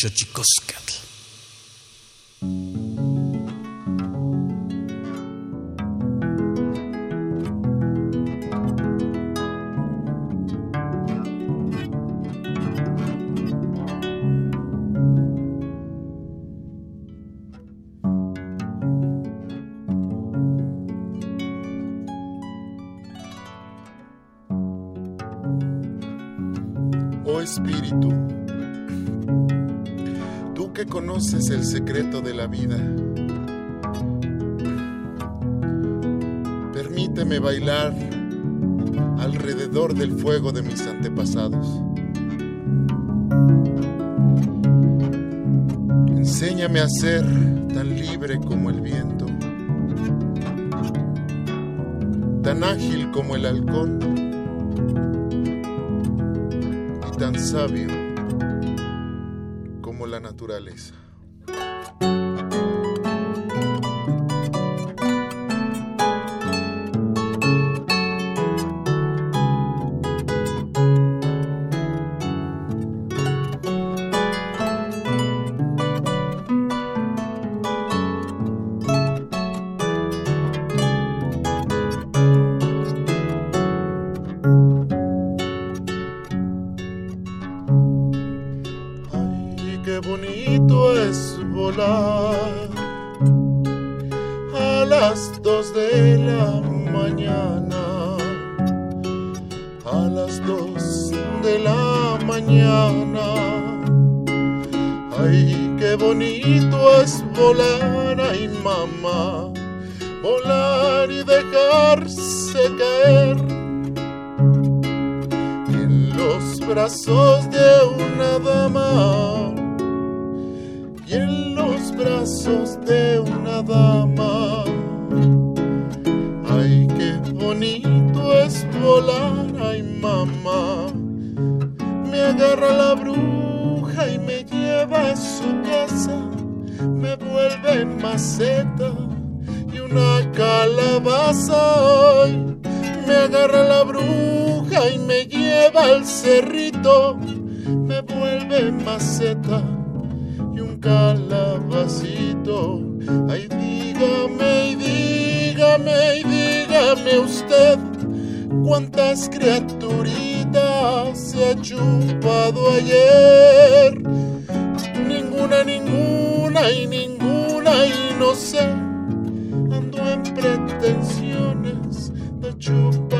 Shachikoskatl. El secreto de la vida, permíteme bailar alrededor del fuego de mis antepasados. Enséñame a ser tan libre como el viento, tan ágil como el halcón y tan sabio y dejarse caer en los brazos de una dama y en los brazos de una dama. Ay, qué bonito es volar, ay mamá. Me agarra la bruja y me lleva a su casa, me vuelve maceta y una calabaza. Me agarra la bruja y me lleva al cerrito, me vuelve maceta y un calabacito. Ay, dígame y dígame y dígame usted cuántas criaturitas se ha chupado ayer. Ninguna, ninguna y ninguna y no sé. Pretensiones de chuparme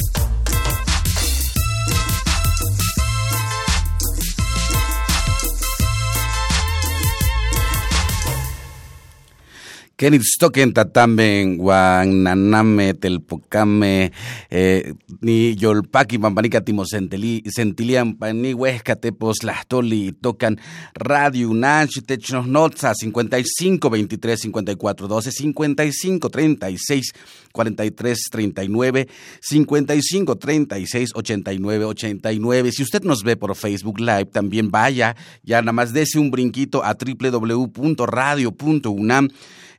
Kenitstoken tatamben guananame telpocame eh, ni yolpaki pampanica timosentili sentilian ni huesca tepos lahtoli tocan radio unach technos notza 55 23 54 12 55 36 43 39 55 36 89 89 si usted nos ve por Facebook Live también vaya ya nada más dese un brinquito a www.radio.unam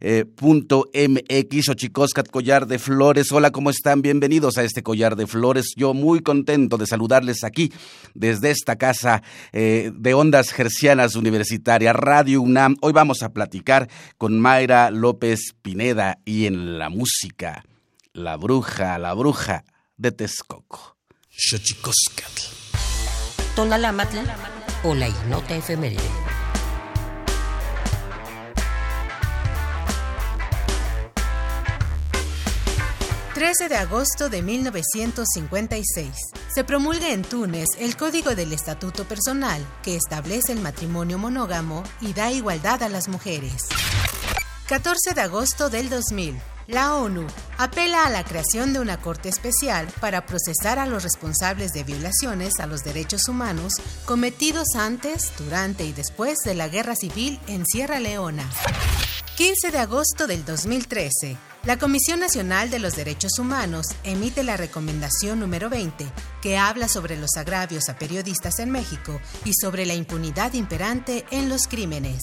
eh, punto MX o Chicoscat Collar de Flores. Hola, ¿cómo están? Bienvenidos a este Collar de Flores. Yo muy contento de saludarles aquí desde esta casa eh, de ondas gercianas universitaria, Radio UNAM. Hoy vamos a platicar con Mayra López Pineda y en la música, La Bruja, la Bruja de Texcoco. Xochicoscatl. Tonalámatl o la ignota efeméride. 13 de agosto de 1956. se promulga en Túnez el Código del Estatuto Personal, que establece el matrimonio monógamo y da igualdad a las mujeres. 14 de agosto del 2000. La ONU apela a la creación de una Corte Especial para procesar a los responsables de violaciones a los derechos humanos cometidos antes, durante y después de la Guerra Civil en Sierra Leona. 15 de agosto del 2013. La Comisión Nacional de los Derechos Humanos emite la recomendación número 20, que habla sobre los agravios a periodistas en México y sobre la impunidad imperante en los crímenes.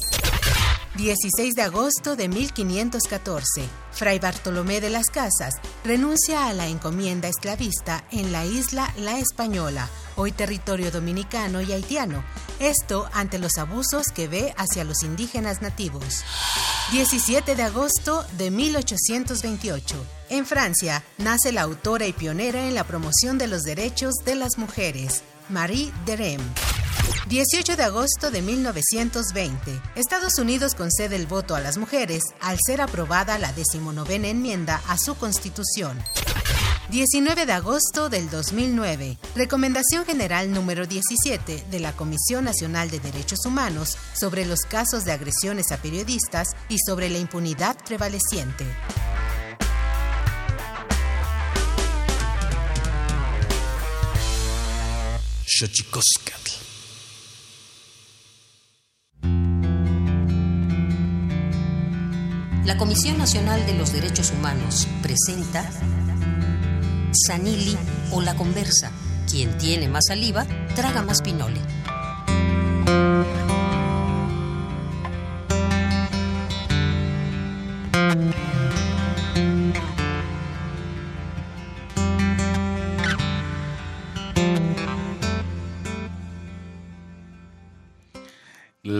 16 de agosto de 1514. Fray Bartolomé de las Casas renuncia a la encomienda esclavista en la isla La Española, hoy territorio dominicano y haitiano, esto ante los abusos que ve hacia los indígenas nativos. 17 de agosto de 1828. En Francia nace la autora y pionera en la promoción de los derechos de las mujeres, Marie Derem. 18 de agosto de 1920. Estados Unidos concede el voto a las mujeres al ser aprobada la decimonovena enmienda a su constitución. 19 de agosto del 2009. Recomendación General número 17 de la Comisión Nacional de Derechos Humanos sobre los casos de agresiones a periodistas y sobre la impunidad prevaleciente. La Comisión Nacional de los Derechos Humanos presenta Sanili o La Conversa. Quien tiene más saliva, traga más pinole.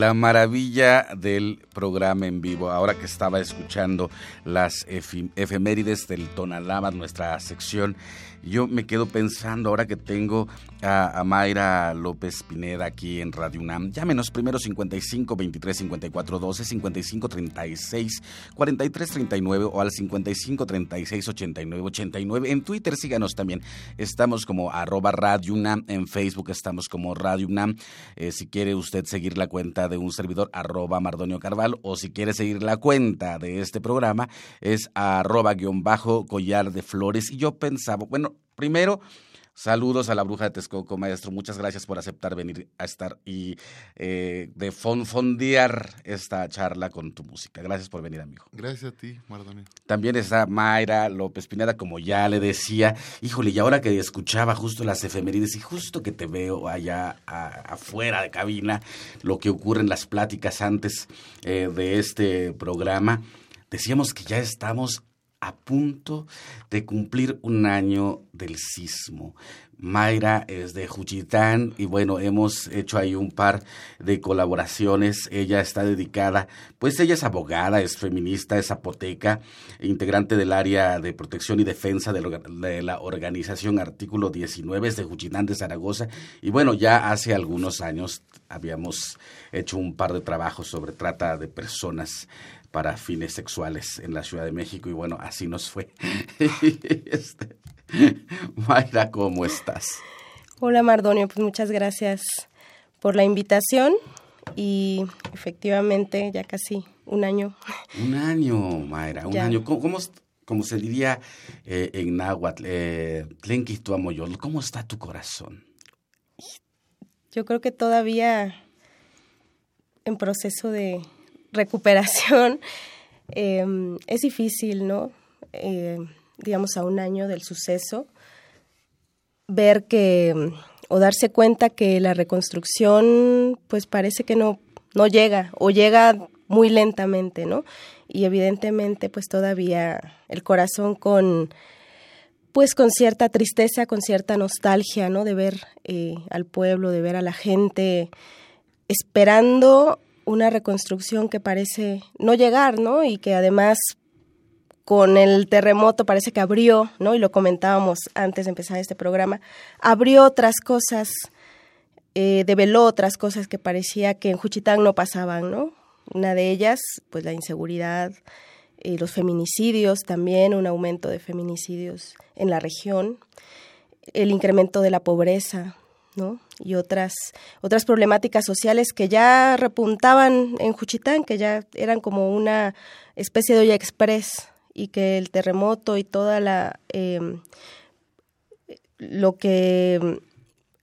La maravilla del programa en vivo, ahora que estaba escuchando las efemérides del Tonalaba, nuestra sección, yo me quedo pensando ahora que tengo a, a Mayra López Pineda aquí en Radio UNAM. Llámenos primero 55 23 54 12, 55 36 43 39 o al 55 36 89 89. En Twitter síganos también. Estamos como arroba Radio UNAM. En Facebook estamos como Radio UNAM. Eh, si quiere usted seguir la cuenta de un servidor, arroba Mardonio Carval, o si quiere seguir la cuenta de este programa, es arroba guion bajo collar de flores. Y yo pensaba, bueno, primero, saludos a la bruja de Texcoco, maestro. Muchas gracias por aceptar venir a estar y eh, de fon- fondear esta charla con tu música. Gracias por venir, amigo. Gracias a ti, Mardonio. También está Mayra López Pineda, como ya le decía. Híjole, y ahora que escuchaba justo las efemérides y justo que te veo allá a- afuera de cabina, lo que ocurre en las pláticas antes eh, de este programa, decíamos que ya estamos a punto de cumplir un año del sismo. Mayra es de Juchitán y bueno, hemos hecho ahí un par de colaboraciones. Ella está dedicada, pues ella es abogada, es feminista, es zapoteca, integrante del área de protección y defensa de, la- organización Artículo 19 es de Juchitán de Zaragoza. Y bueno, ya hace algunos años habíamos hecho un par de trabajos sobre trata de personas para fines sexuales en la Ciudad de México y bueno, así nos fue. Este, Mayra, ¿cómo estás? Hola Mardonio, pues muchas gracias por la invitación y efectivamente ya casi un año. Un año, Mayra, un Ya. año. ¿Cómo, cómo como se diría eh, en náhuatl, eh, ¿cómo está tu corazón? Yo creo que todavía en proceso de recuperación eh, es difícil, ¿no? Eh, digamos a un año del suceso, ver que o darse cuenta que la reconstrucción pues parece que no, no llega o llega muy lentamente, ¿no? Y evidentemente pues todavía el corazón con pues con cierta tristeza, con cierta nostalgia, ¿no? De ver eh, al pueblo, de ver a la gente esperando una reconstrucción que parece no llegar, ¿no? Y que además con el terremoto parece que abrió, ¿no? Y lo comentábamos antes de empezar este programa, abrió otras cosas, eh, develó otras cosas que parecía que en Juchitán no pasaban, ¿no? Una de ellas, pues la inseguridad, eh, los feminicidios también, un aumento de feminicidios en la región, el incremento de la pobreza, Y otras, otras problemáticas sociales que ya repuntaban en Juchitán, que ya eran como una especie de olla express y que el terremoto y toda la em, lo que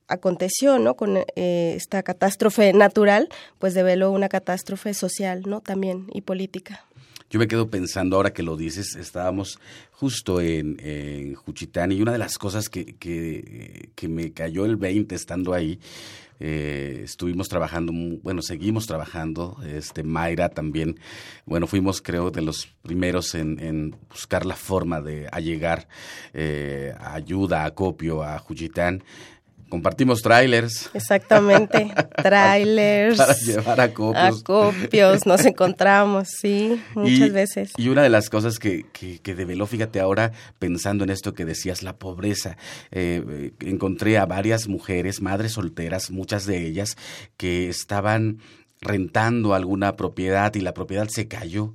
aconteció no con eh, esta catástrofe natural pues develó una catástrofe social no también y política. Yo me quedo pensando ahora que lo dices, estábamos justo en, Juchitán y una de las cosas que, que, me cayó el 20 estando ahí, eh, estuvimos trabajando, bueno, seguimos trabajando, este Mayra también, bueno, fuimos creo de los primeros en, en buscar la forma de allegar eh, ayuda, acopio a Juchitán Compartimos trailers. Exactamente, trailers. Para llevar acopios. Acopios, nos encontramos, sí, muchas veces. Y una de las cosas que, que, que, develó, fíjate ahora, pensando en esto que decías, la pobreza, eh, encontré a varias mujeres, madres solteras, muchas de ellas, que estaban rentando alguna propiedad y la propiedad se cayó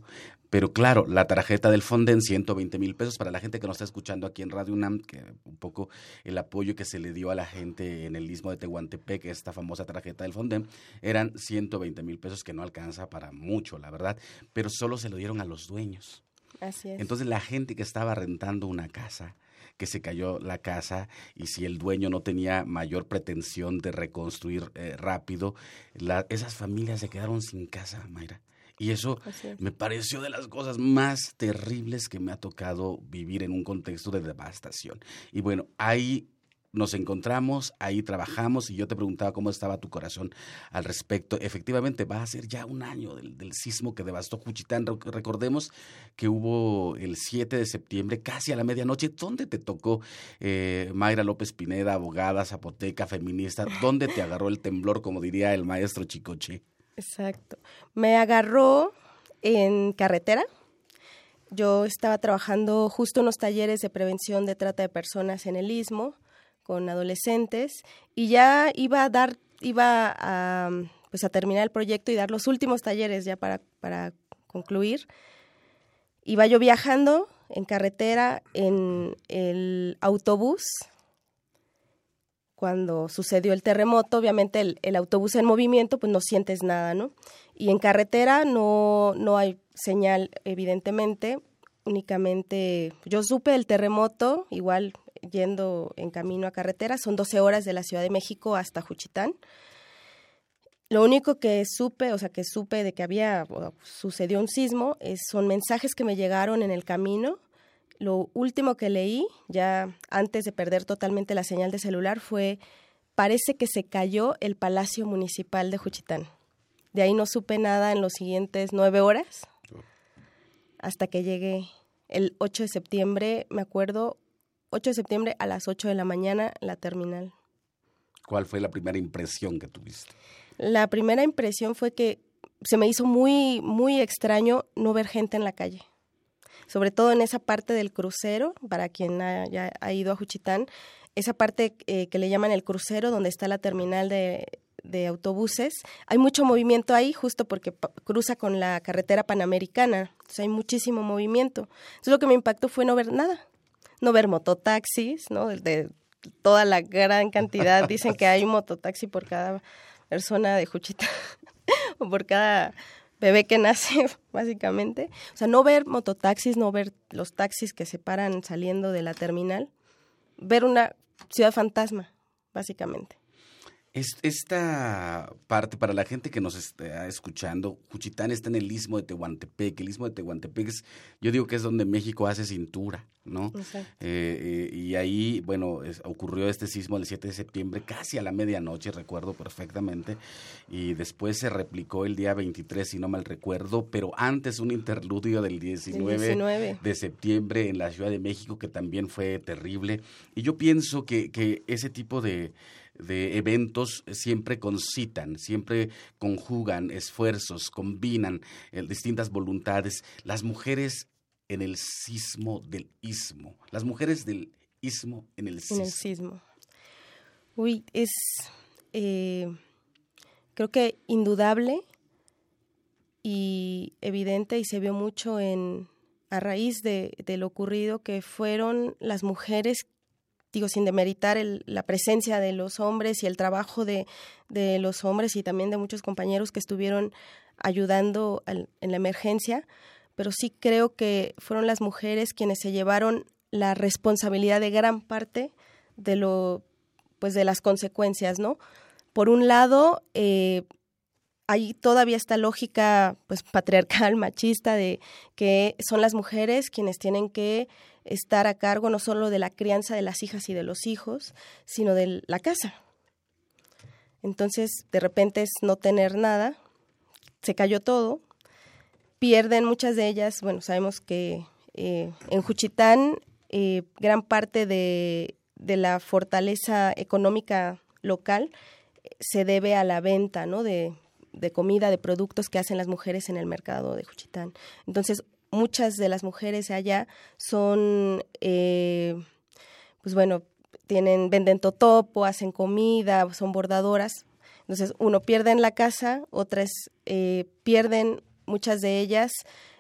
pero claro, la tarjeta del Fonden, 120 mil pesos para la gente que nos está escuchando aquí en Radio UNAM, que un poco el apoyo que se le dio a la gente en el istmo de Tehuantepec, esta famosa tarjeta del Fonden, eran 120 mil pesos que no alcanza para mucho, la verdad, pero solo se lo dieron a los dueños. Así es. Entonces la gente que estaba rentando una casa, que se cayó la casa y si el dueño no tenía mayor pretensión de reconstruir eh, rápido, esas familias se quedaron sin casa, Mayra. Y eso me pareció de las cosas más terribles que me ha tocado vivir en un contexto de devastación. Y bueno, ahí nos encontramos, ahí trabajamos y yo te preguntaba cómo estaba tu corazón al respecto. Efectivamente, va a ser ya un año del, sismo que devastó Juchitán. Recordemos que hubo el 7 de septiembre, casi a la medianoche. ¿Dónde te tocó eh, Mayra López Pineda, abogada, zapoteca, feminista? ¿Dónde te agarró el temblor, como diría el maestro Chicoche? Exacto. Me agarró en carretera. Yo estaba trabajando justo en unos talleres de prevención de trata de personas en el Istmo con adolescentes y ya iba a dar, iba a, pues a terminar el proyecto y dar los últimos talleres ya para, para concluir. Iba yo viajando en carretera en el autobús cuando sucedió el terremoto, obviamente el, autobús en movimiento, pues no sientes nada, ¿no? Y en carretera no, no hay señal, evidentemente, únicamente yo supe el terremoto, igual yendo en camino a carretera, son 12 horas de la Ciudad de México hasta Juchitán. Lo único que supe, o sea, que supe de que había, sucedió un sismo, son mensajes que me llegaron en el camino lo último que leí, ya antes de perder totalmente la señal de celular, fue, parece que se cayó el Palacio Municipal de Juchitán. De ahí no supe nada en los siguientes nueve horas, hasta que llegué el 8 de septiembre, me acuerdo, 8 de septiembre a las 8 de la mañana, la terminal. ¿Cuál fue la primera impresión que tuviste? La primera impresión fue que se me hizo muy, muy extraño no ver gente en la calle sobre todo en esa parte del crucero, para quien haya ha ido a Juchitán, esa parte eh, que le llaman el crucero, donde está la terminal de, autobuses. Hay mucho movimiento ahí, justo porque cruza con la carretera panamericana. Entonces hay muchísimo movimiento. Entonces lo que me impactó fue no ver nada. No ver mototaxis, ¿no? De, toda la gran cantidad. Dicen que hay un mototaxi por cada persona de Juchitán. o por cada bebé que nace, básicamente. O sea, no ver mototaxis, no ver los taxis que se paran saliendo de la terminal, ver una ciudad fantasma, básicamente. Esta parte, para la gente que nos está escuchando, Juchitán está en el istmo de Tehuantepec. El istmo de Tehuantepec es, yo digo que es donde México hace cintura, ¿no? Eh, eh, y ahí, bueno, ocurrió este sismo el 7 de septiembre, casi a la medianoche, recuerdo perfectamente. Y después se replicó el día 23, si no mal recuerdo, pero antes un interludio del 19, de septiembre en la Ciudad de México, que también fue terrible. Y yo pienso que, que ese tipo de de eventos siempre concitan, siempre conjugan esfuerzos, combinan eh, distintas voluntades. Las mujeres en el sismo del ismo, las mujeres del ismo en el sismo. En el sismo. Uy, es, eh, creo que indudable y evidente y se vio mucho en a raíz de, de lo ocurrido que fueron las mujeres digo, sin demeritar la presencia de los hombres y el trabajo de, de, los hombres y también de muchos compañeros que estuvieron ayudando en la emergencia, pero sí creo que fueron las mujeres quienes se llevaron la responsabilidad de gran parte de lo pues de las consecuencias, ¿no? Por un lado, eh, hay todavía esta lógica pues patriarcal, machista, de que son las mujeres quienes tienen que estar a cargo no solo de la crianza de las hijas y de los hijos, sino de la casa. Entonces, de repente es no tener nada, se cayó todo, pierden muchas de ellas, bueno, sabemos que eh, en Juchitán eh, gran parte de, de, la fortaleza económica local eh, se debe a la venta ¿no? de, de, comida, de productos que hacen las mujeres en el mercado de Juchitán. Entonces, muchas de las mujeres allá son, eh, pues bueno, tienen, venden totopo, hacen comida, son bordadoras. Entonces, uno pierde en la casa, otras pierden, muchas de ellas,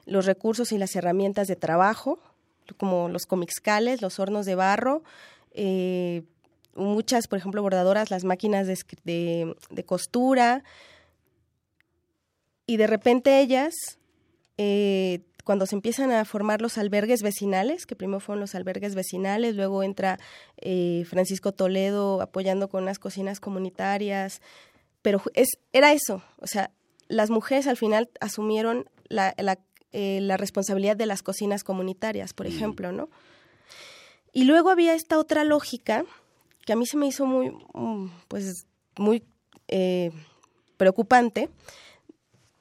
los recursos y las herramientas de trabajo como los comixcales, los hornos de barro, eh, muchas, por ejemplo, bordadoras, las máquinas de, costura, y de repente ellas, eh, cuando se empiezan a formar los albergues vecinales, que primero fueron los albergues vecinales, luego entra eh, Francisco Toledo apoyando con las cocinas comunitarias, pero es, era eso, o sea, las mujeres al final asumieron la, la eh, la responsabilidad de las cocinas comunitarias, por mm. ejemplo, ¿no? Y luego había esta otra lógica que a mí se me hizo muy, mm, pues, muy eh, preocupante,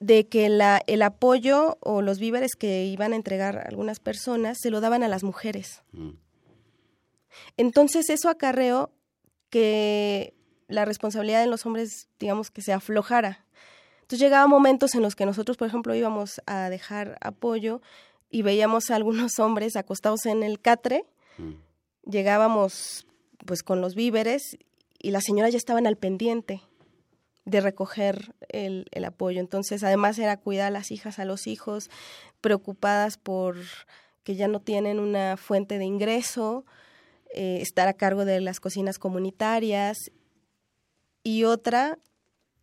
de que la, el apoyo o los víveres que iban a entregar algunas personas se lo daban a las mujeres. Mm. Entonces eso acarreó que la responsabilidad de los hombres, digamos, que se aflojara. Entonces llegaba momentos en los que nosotros, por ejemplo, íbamos a dejar apoyo y veíamos a algunos hombres acostados en el catre. Mm. Llegábamos pues con los víveres y las señoras ya estaban al pendiente de recoger el, apoyo. Entonces, además era cuidar a las hijas, a los hijos, preocupadas por que ya no tienen una fuente de ingreso, eh, estar a cargo de las cocinas comunitarias y otra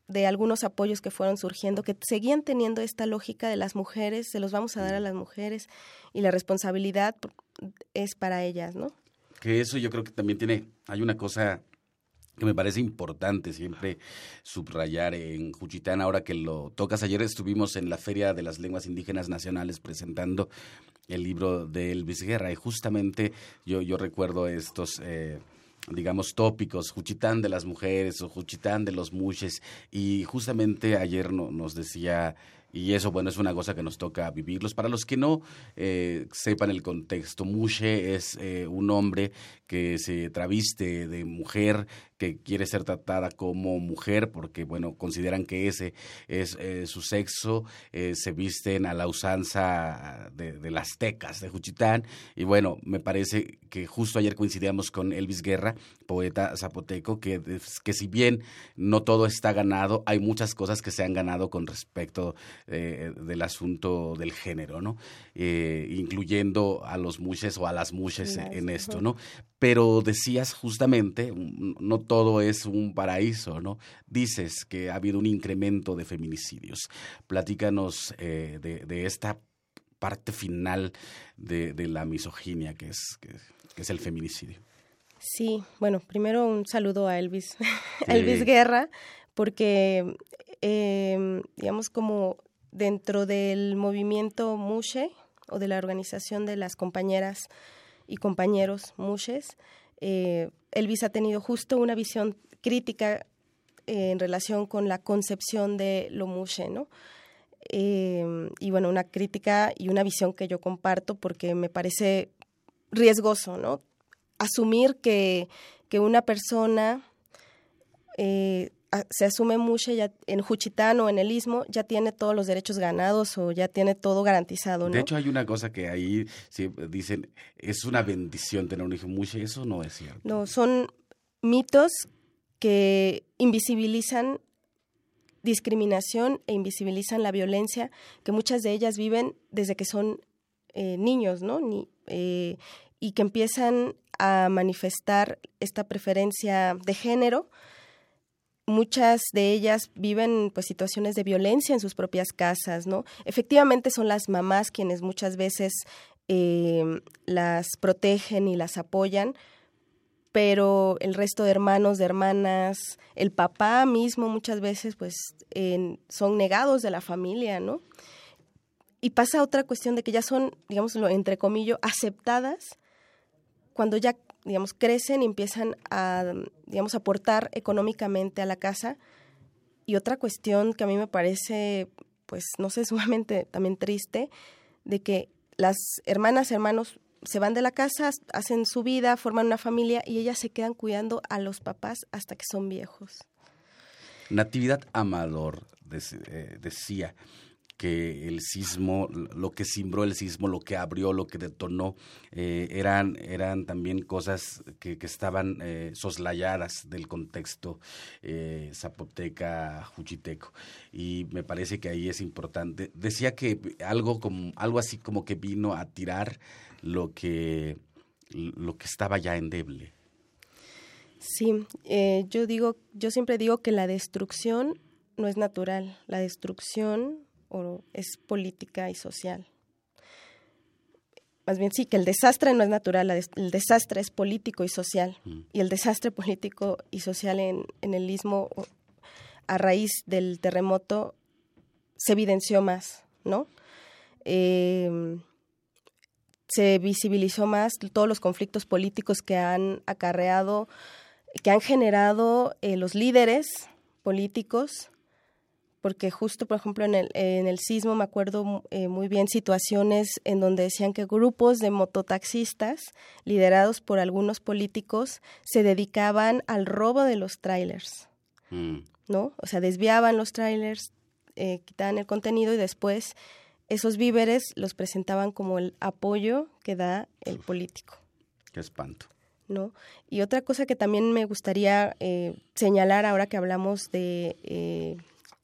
de algunos apoyos que fueron surgiendo, que seguían teniendo esta lógica de las mujeres, se los vamos a dar a las mujeres y la responsabilidad es para ellas, ¿no? Que eso yo creo que también tiene, hay una cosa que me parece importante siempre subrayar en Juchitán, ahora que lo tocas. Ayer estuvimos en la Feria de las Lenguas Indígenas Nacionales presentando el libro de Elvis Guerra y justamente yo, yo recuerdo estos... Eh, digamos, tópicos, Juchitán de las mujeres o Juchitán de los muches. Y justamente ayer no, nos decía y eso, bueno, es una cosa que nos toca vivirlos. Para los que no eh, sepan el contexto, Mushe es eh, un hombre que se traviste de mujer, que quiere ser tratada como mujer, porque, bueno, consideran que ese es eh, su sexo, se visten a la usanza de, las tecas de Juchitán. Y bueno, me parece que justo ayer coincidíamos con Elvis Guerra, poeta zapoteco, que, que si bien no todo está ganado, hay muchas cosas que se han ganado con respecto eh, del asunto del género, ¿no? Eh, incluyendo a los muches o a las muches en esto, ¿no? Pero decías justamente, no todo es un paraíso, ¿no? Dices que ha habido un incremento de feminicidios. Platícanos eh, de, esta parte final de, la misoginia que es, que, es el feminicidio. Sí, bueno, primero un saludo a Elvis, Elvis Guerra, porque digamos como dentro del movimiento Mushe o de la organización de las compañeras y compañeros Mushes, eh, Elvis ha tenido justo una visión crítica eh, en relación con la concepción de lo Mushe, ¿no? Eh, y bueno, una crítica y una visión que yo comparto porque me parece riesgoso, ¿no? Asumir que, que una persona se asume mucho ya en Juchitán o en el Istmo ya tiene todos los derechos ganados o ya tiene todo garantizado, ¿no? De hecho hay una cosa que ahí dicen es una bendición tener un hijo mucho, eso no es cierto. No, son mitos que invisibilizan discriminación e invisibilizan la violencia que muchas de ellas viven desde que son eh, niños, ¿no? Ni, eh, y que empiezan a manifestar esta preferencia de género. Muchas de ellas viven pues situaciones de violencia en sus propias casas, ¿no? Efectivamente son las mamás quienes muchas veces eh, las protegen y las apoyan, pero el resto de hermanos, de hermanas, el papá mismo muchas veces pues son negados de la familia, ¿no? Y pasa otra cuestión de que ya son, digámoslo, entre comillas, aceptadas cuando ya, digamos, crecen y empiezan a, digamos, aportar económicamente a la casa. Y otra cuestión que a mí me parece, pues, no sé, sumamente también triste, de que las hermanas, hermanos se van de la casa, hacen su vida, forman una familia y ellas se quedan cuidando a los papás hasta que son viejos. Natividad Amador eh, decía que el sismo, lo que simbró el sismo, lo que abrió, lo que detonó, eh, eran, eran también cosas que, estaban eh, soslayadas del contexto zapoteca, juchiteco. Y me parece que ahí es importante. Decía que algo, como, algo así como que vino a tirar lo que, lo que estaba ya endeble. Sí, eh, yo digo, yo siempre digo que la destrucción no es natural, la destrucción es política y social. Más bien sí, que el desastre no es natural, el desastre es político y social. Mm. Y el desastre político y social en, en el istmo a raíz del terremoto se evidenció más, ¿no? Eh, se visibilizó más todos los conflictos políticos que han acarreado, que han generado eh, los líderes políticos, porque justo, por ejemplo, en el, en el sismo me acuerdo eh, muy bien situaciones en donde decían que grupos de mototaxistas, liderados por algunos políticos, se dedicaban al robo de los trailers, mm. ¿no? O sea, desviaban los trailers, eh, quitaban el contenido y después esos víveres los presentaban como el apoyo que da el político. Qué espanto. ¿No? Y otra cosa que también me gustaría eh, señalar ahora que hablamos de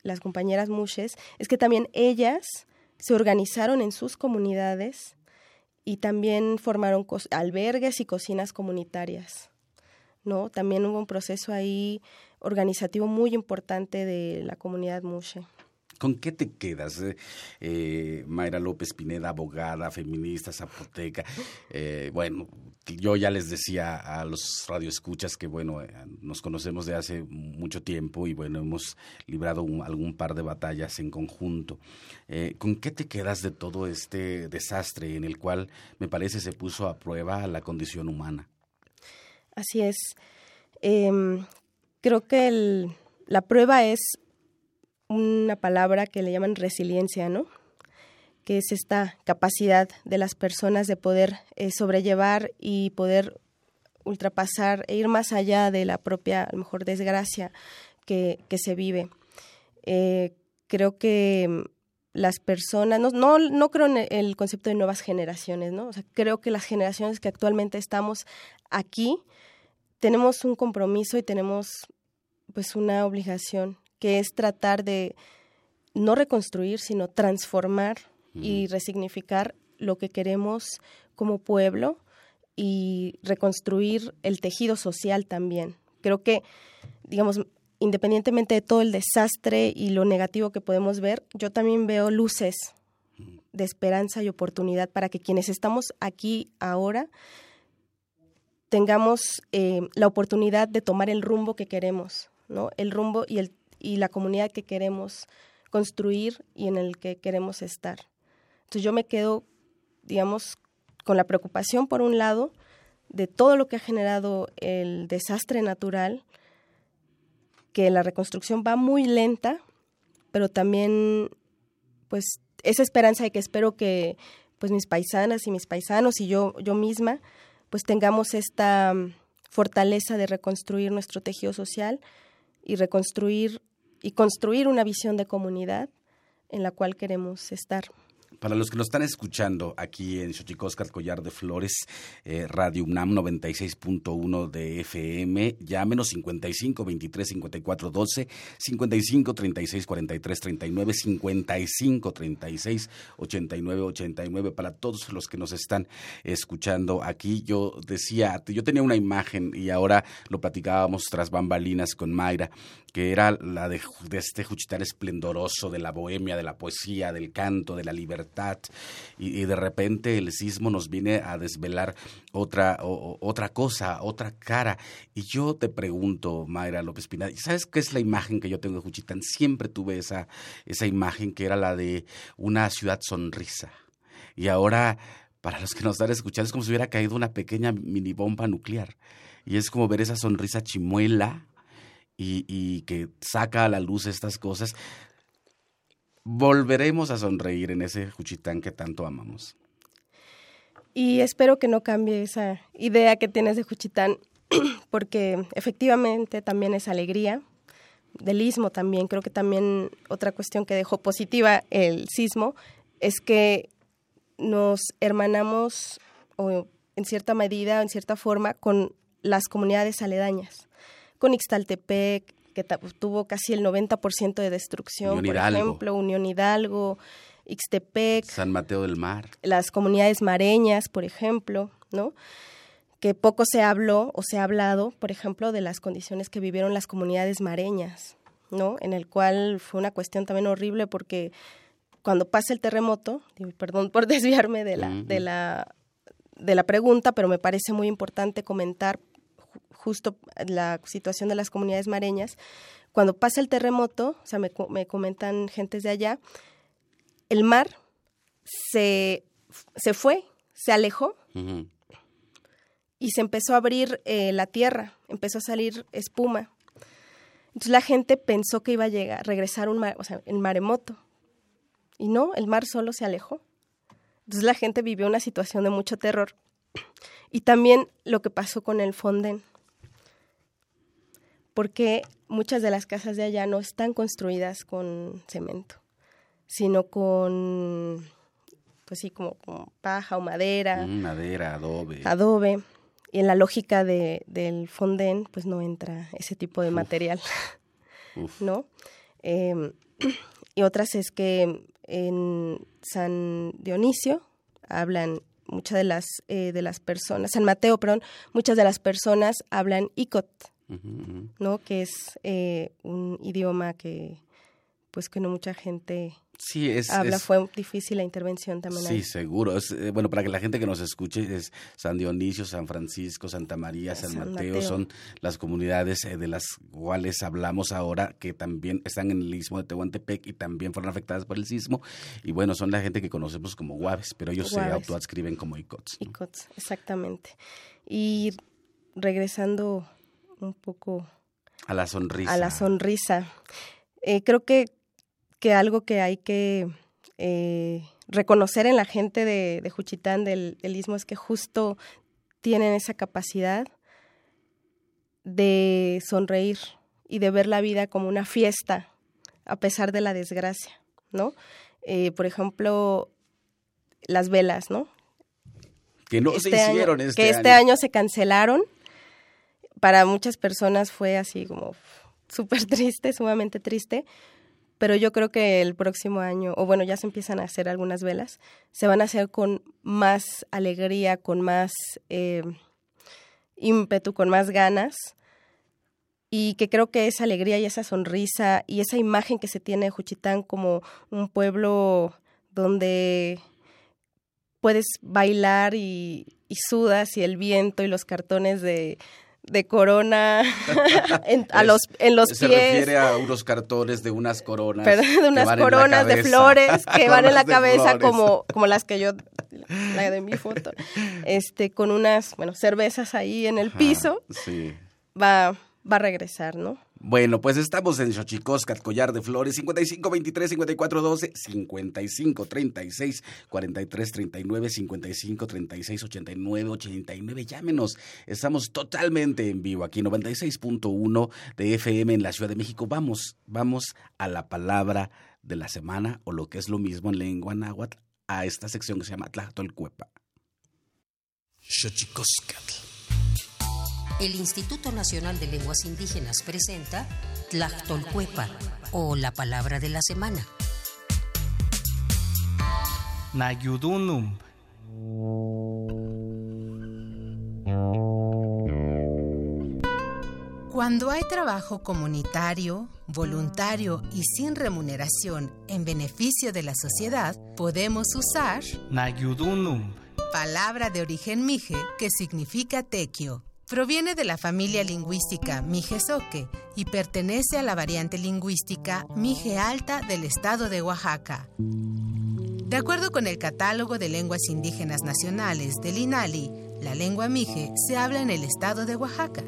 las compañeras mushes es que también ellas se organizaron en sus comunidades y también formaron albergues y cocinas comunitarias. ¿no? También hubo un proceso ahí organizativo muy importante de la comunidad mushe. ¿Con qué te quedas? Eh, eh, Mayra López Pineda, abogada, feminista, zapoteca. Eh, bueno, yo ya les decía a los radioescuchas que, bueno, nos conocemos de hace mucho tiempo y, bueno, hemos librado algún par de batallas en conjunto. ¿Con qué te quedas de todo este desastre en el cual me parece se puso a prueba la condición humana? Así es. Em, creo que la prueba es una palabra que le llaman resiliencia, ¿no? que es esta capacidad de las personas de poder eh, sobrellevar y poder ultrapasar e ir más allá de la propia, a lo mejor, desgracia que, se vive. Eh, creo que las personas, no, no, no, creo en el concepto de nuevas generaciones, ¿no? O sea, creo que las generaciones que actualmente estamos aquí tenemos un compromiso y tenemos pues una obligación que es tratar de no reconstruir, sino transformar y resignificar lo que queremos como pueblo y reconstruir el tejido social también. Creo que, digamos, independientemente de todo el desastre y lo negativo que podemos ver, yo también veo luces de esperanza y oportunidad para que quienes estamos aquí ahora tengamos eh, la oportunidad de tomar el rumbo que queremos, ¿no? El rumbo y el y la comunidad que queremos construir y en el que queremos estar. Entonces yo me quedo, digamos, con la preocupación por un lado de todo lo que ha generado el desastre natural, que la reconstrucción va muy lenta, pero también pues esa esperanza de que espero que pues mis paisanas y mis paisanos y yo yo misma pues tengamos esta fortaleza de reconstruir nuestro tejido social y reconstruir y construir una visión de comunidad en la cual queremos estar. Para los que nos están escuchando aquí en Xochicóscat Collar de Flores, eh, Radio UNAM 96.1 de FM, llámenos 55 23 54 12, 55 36 43 39, 55 36 89 89. Para todos los que nos están escuchando aquí, yo decía, yo tenía una imagen y ahora lo platicábamos tras bambalinas con Mayra, que era la de, de este Juchitán esplendoroso, de la bohemia, de la poesía, del canto, de la libertad, y, de repente el sismo nos viene a desvelar otra, otra cosa, otra cara. Y yo te pregunto, Mayra López Pineda, ¿sabes qué es la imagen que yo tengo de Juchitán? Siempre tuve esa, esa imagen que era la de una ciudad sonrisa. Y ahora, para los que nos están escuchando, es como si hubiera caído una pequeña mini bomba nuclear. Y es como ver esa sonrisa chimuela y, que saca a la luz estas cosas, volveremos a sonreír en ese Juchitán que tanto amamos. Y espero que no cambie esa idea que tienes de Juchitán, porque efectivamente también es alegría, del istmo también. Creo que también otra cuestión que dejó positiva el sismo es que nos hermanamos o en cierta medida, en cierta forma, con las comunidades aledañas con Ixtaltepec, que tuvo casi el 90% de destrucción, por ejemplo, Unión Hidalgo, Ixtepec, San Mateo del Mar, las comunidades mareñas, por ejemplo, ¿no? Que poco se habló o se ha hablado, por ejemplo, de las condiciones que vivieron las comunidades mareñas, ¿no? En el cual fue una cuestión también horrible porque cuando pasa el terremoto, perdón por desviarme de la, de la de la pregunta, pero me parece muy importante comentar justo la situación de las comunidades mareñas, cuando pasa el terremoto, o sea, me, comentan gentes de allá, el mar se, se fue, se alejó y se empezó a abrir eh, la tierra, empezó a salir espuma. Entonces la gente pensó que iba a llegar, regresar un mar, o sea, en maremoto. Y no, el mar solo se alejó. Entonces la gente vivió una situación de mucho terror. Y también lo que pasó con el Fonden porque muchas de las casas de allá no están construidas con cemento, sino con, pues sí, como, paja o madera. Mm, madera, adobe. Adobe. Y en la lógica de, del fondén, pues no entra ese tipo de material, ¿no? Em, y otras es que en San Dionisio hablan muchas de las eh, de las personas, San Mateo, perdón, muchas de las personas hablan icot, ¿no? Que es eh, un idioma que, pues, que no mucha gente sí, es, habla. Fue difícil la intervención también. Sí, seguro. Eh, bueno, para que la gente que nos escuche, es San Dionisio, San Francisco, Santa María, San, Mateo, son las comunidades eh, de las cuales hablamos ahora, que también están en el istmo de Tehuantepec y también fueron afectadas por el sismo. Y bueno, son la gente que conocemos como Guaves, pero ellos se autoadscriben como Icots. Icots, exactamente. Y regresando un poco... A la sonrisa. A la sonrisa. Eh, creo que, que algo que hay que eh, reconocer en la gente de, de Juchitán, del, del Istmo, es que justo tienen esa capacidad de sonreír y de ver la vida como una fiesta a pesar de la desgracia, ¿no? Eh, por ejemplo, las velas, ¿no? Que no se este hicieron este Que este año se cancelaron para muchas personas fue así como súper triste, sumamente triste, pero yo creo que el próximo año, o bueno, ya se empiezan a hacer algunas velas, se van a hacer con más alegría, con más eh, ímpetu, con más ganas, y que creo que esa alegría y esa sonrisa y esa imagen que se tiene de Juchitán como un pueblo donde puedes bailar y, y sudas y el viento y los cartones de, de corona en, a los, en los pies. Se refiere a unos cartones de unas coronas. de unas coronas de flores que van en la cabeza como, como las que yo, la de mi foto, este, con unas, bueno, cervezas ahí en el piso. sí. Va, va a regresar, ¿no? Bueno, pues estamos en Xochicoscat, Collar de Flores, 55 23 54 12, 55 36 43 39, 55 36 89 89. Llámenos. Estamos totalmente en vivo aquí, 96.1 de FM en la Ciudad de México. Vamos, vamos a la palabra de la semana o lo que es lo mismo en lengua náhuatl, a esta sección que se llama Tlachtolcuepa. Xochicoscatl. El Instituto Nacional de Lenguas Indígenas presenta Tlachtolcuepa o la palabra de la semana. Nayudunum. Cuando hay trabajo comunitario, voluntario y sin remuneración en beneficio de la sociedad, podemos usar Nayudunum. palabra de origen mije que significa tequio. Proviene de la familia lingüística Mijezoque y pertenece a la variante lingüística Mije Alta del estado de Oaxaca. De acuerdo con el Catálogo de Lenguas Indígenas Nacionales del INALI, la lengua mije se habla en el estado de Oaxaca.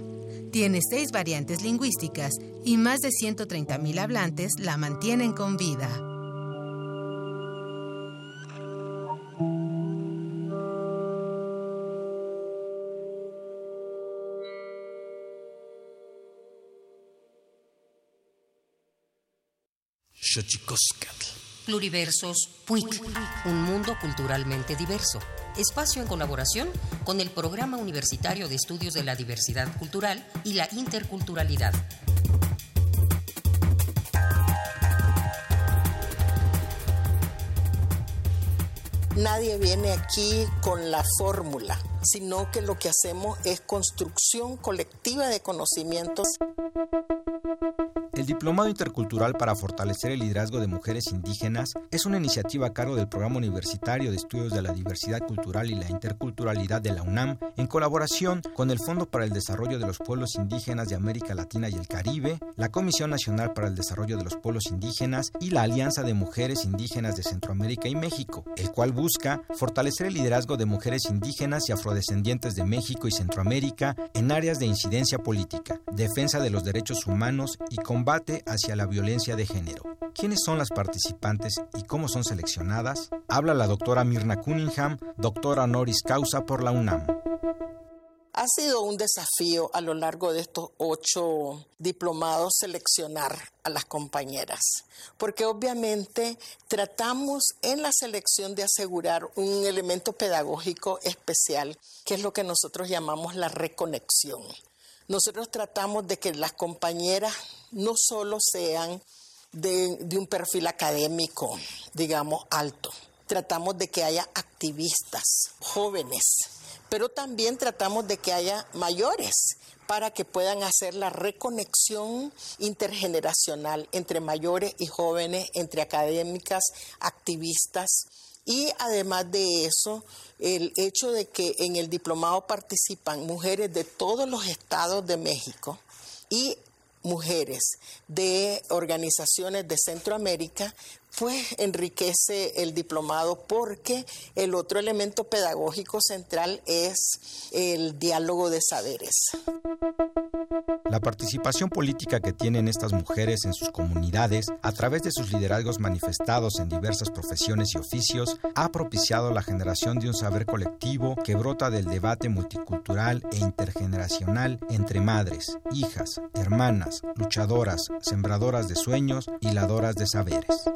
Tiene seis variantes lingüísticas y más de 130.000 hablantes la mantienen con vida. Xochicoscatl. Pluriversos PUIC, un mundo culturalmente diverso. Espacio en colaboración con el Programa Universitario de Estudios de la Diversidad Cultural y la Interculturalidad. Nadie viene aquí con la fórmula, sino que lo que hacemos es construcción colectiva de conocimientos. El Diplomado Intercultural para fortalecer el liderazgo de mujeres indígenas es una iniciativa a cargo del Programa Universitario de Estudios de la Diversidad Cultural y la Interculturalidad de la UNAM, en colaboración con el Fondo para el Desarrollo de los Pueblos Indígenas de América Latina y el Caribe, la Comisión Nacional para el Desarrollo de los Pueblos Indígenas y la Alianza de Mujeres Indígenas de Centroamérica y México, el cual busca fortalecer el liderazgo de mujeres indígenas y afrodescendientes de México y Centroamérica en áreas de incidencia política, defensa de los derechos humanos y combate hacia la violencia de género. ¿Quiénes son las participantes y cómo son seleccionadas? Habla la doctora Mirna Cunningham, doctora honoris causa por la UNAM. Ha sido un desafío a lo largo de estos ocho diplomados seleccionar a las compañeras, porque obviamente tratamos en la selección de asegurar un elemento pedagógico especial, que es lo que nosotros llamamos la reconexión. Nosotros tratamos de que las compañeras no solo sean de, de, un perfil académico, digamos, alto. Tratamos de que haya activistas jóvenes, pero también tratamos de que haya mayores para que puedan hacer la reconexión intergeneracional entre mayores y jóvenes, entre académicas, activistas. Y además de eso, el hecho de que en el diplomado participan mujeres de todos los estados de México y mujeres de organizaciones de Centroamérica, pues enriquece el diplomado porque el otro elemento pedagógico central es el diálogo de saberes. La participación política que tienen estas mujeres en sus comunidades a través de sus liderazgos manifestados en diversas profesiones y oficios ha propiciado la generación de un saber colectivo que brota del debate multicultural e intergeneracional entre madres, hijas, hermanas, luchadoras, sembradoras de sueños y ladoras de saberes.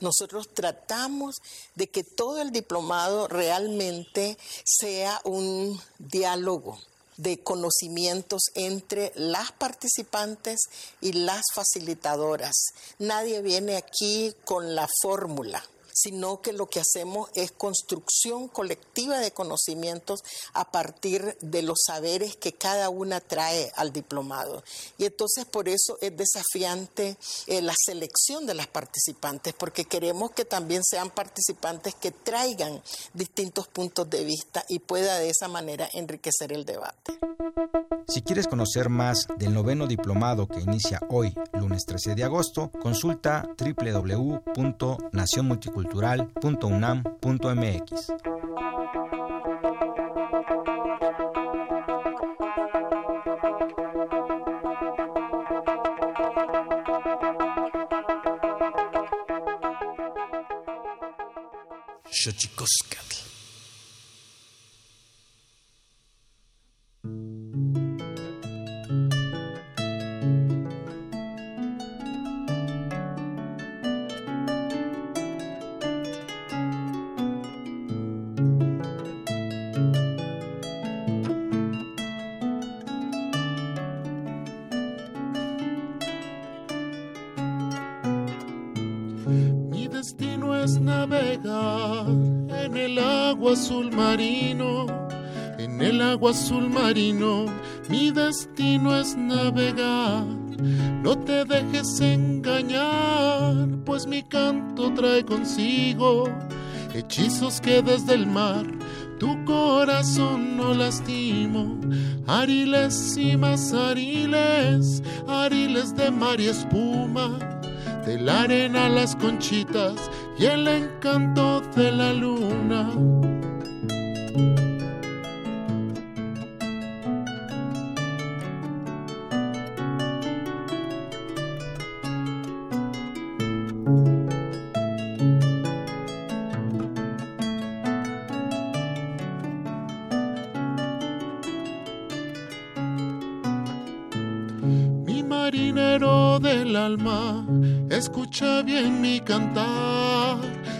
Nosotros tratamos de que todo el diplomado realmente sea un diálogo de conocimientos entre las participantes y las facilitadoras. Nadie viene aquí con la fórmula sino que lo que hacemos es construcción colectiva de conocimientos a partir de los saberes que cada una trae al diplomado. Y entonces por eso es desafiante eh, la selección de las participantes, porque queremos que también sean participantes que traigan distintos puntos de vista y pueda de esa manera enriquecer el debate. Si quieres conocer más del noveno diplomado que inicia hoy, lunes 13 de agosto, consulta www.nacionmulticultural.unam.mx. Xochicoscatl. Marino. En el agua azul marino, mi destino es navegar. No te dejes engañar, pues mi canto trae consigo hechizos que desde el mar tu corazón no lastimo. Ariles y más ariles, ariles de mar y espuma, de la arena las conchitas y el encanto de la luna. Alma, escucha bien mi cantar,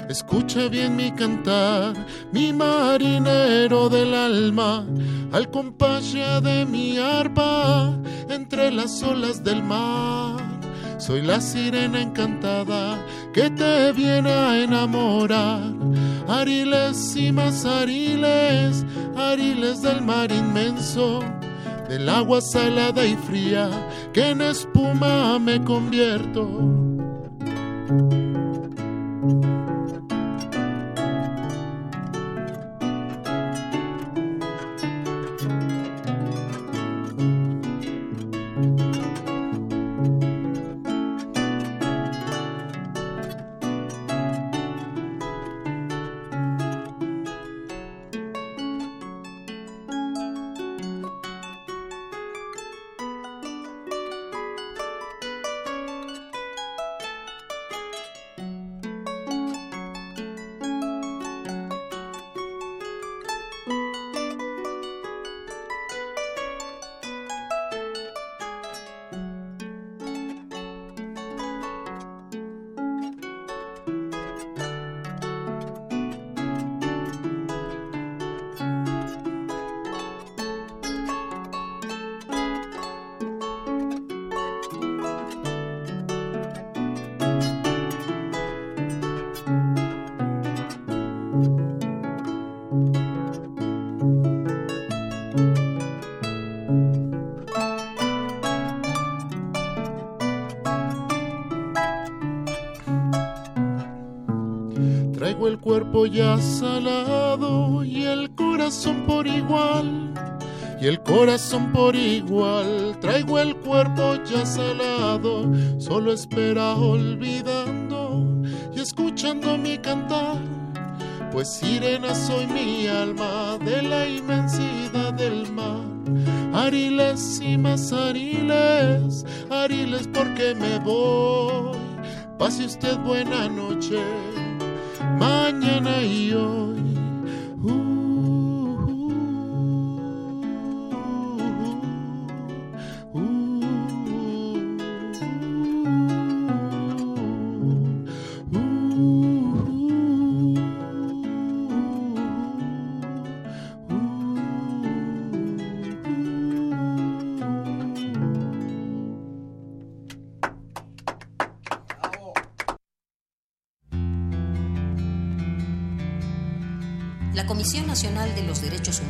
escucha bien mi cantar, mi marinero del alma, al compás de mi arpa, entre las olas del mar. Soy la sirena encantada que te viene a enamorar. Ariles y más ariles, ariles del mar inmenso del agua salada y fría que en espuma me convierto. Ya salado y el corazón por igual. Y el corazón por igual, traigo el cuerpo ya salado, solo espera olvidando y escuchando mi cantar. Pues sirena soy mi alma de la inmensidad del mar. Ariles y más ariles, ariles porque me voy. Pase usted buena noche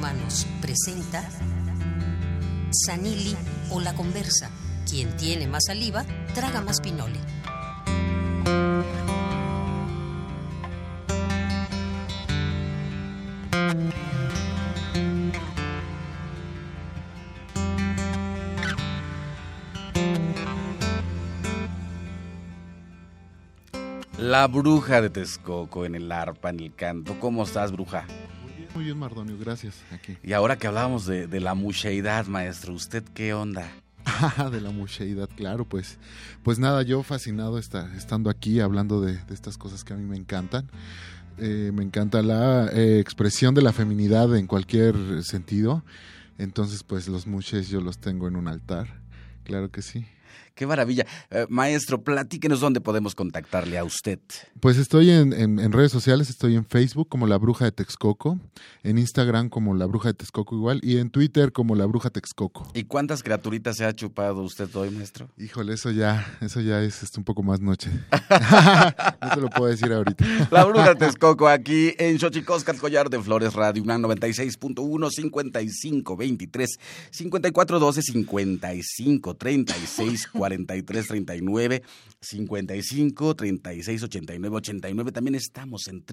Humanos presenta Sanili o la conversa. Quien tiene más saliva, traga más pinole. La bruja de Texcoco en el arpa, en el canto. ¿Cómo estás, bruja? Muy bien, Mardonio, gracias. Aquí. Y ahora que hablábamos de, la mucheidad, maestro, ¿usted qué onda? Ah, de la mucheidad, claro, pues, pues nada, yo fascinado está, estando aquí hablando de, estas cosas que a mí me encantan. Eh, me encanta la eh, expresión de la feminidad en cualquier sentido. Entonces, pues los muches yo los tengo en un altar, claro que sí. Qué maravilla. Eh, maestro, platíquenos dónde podemos contactarle a usted. Pues estoy en, en, redes sociales, estoy en Facebook como La Bruja de Texcoco, en Instagram como La Bruja de Texcoco igual, y en Twitter como La Bruja Texcoco. ¿Y cuántas criaturitas se ha chupado usted hoy, maestro? Híjole, eso ya, eso ya es, es un poco más noche. no te lo puedo decir ahorita. La Bruja de Texcoco aquí en Xochicoscat, Collar de Flores Radio, una 96.1, 55, 23, 54, 12, 55, 36, 43, 39, 55 36 89 89. También estamos en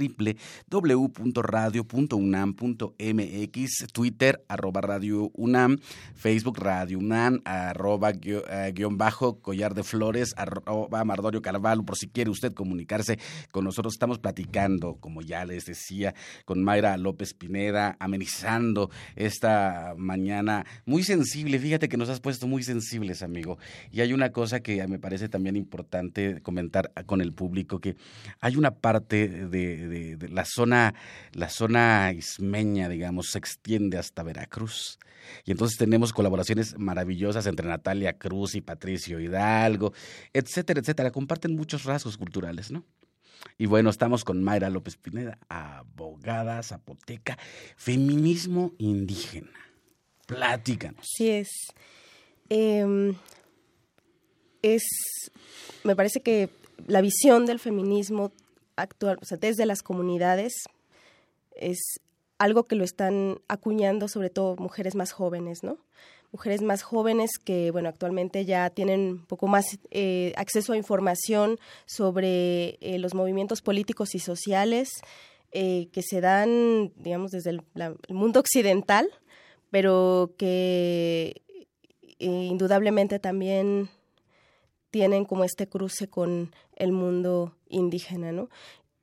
www.radio.unam.mx, Twitter, arroba Radio UNAM, Facebook Radio UNAM, arroba eh, guion bajo Collar de Flores, arroba Mardorio Carvalho, por si quiere usted comunicarse con nosotros. Estamos platicando, como ya les decía, con Mayra López Pineda, amenizando esta mañana muy sensible. Fíjate que nos has puesto muy sensibles, amigo. Y hay una cosa que me parece también importante comentar con el público que hay una parte de, la zona, la zona ismeña, digamos, se extiende hasta Veracruz. Y entonces tenemos colaboraciones maravillosas entre Natalia Cruz y Patricio Hidalgo, etcétera, etcétera. Comparten muchos rasgos culturales, ¿no? Y bueno, estamos con Mayra López Pineda, abogada zapoteca, feminismo indígena. Platícanos. Sí es. Em, es, me parece que la visión del feminismo actual, o sea, desde las comunidades, es algo que lo están acuñando sobre todo mujeres más jóvenes, ¿no? Mujeres más jóvenes que, bueno, actualmente ya tienen un poco más eh, acceso a información sobre eh, los movimientos políticos y sociales eh, que se dan, digamos, desde el, el mundo occidental, pero que indudablemente también tienen como este cruce con el mundo indígena, ¿no?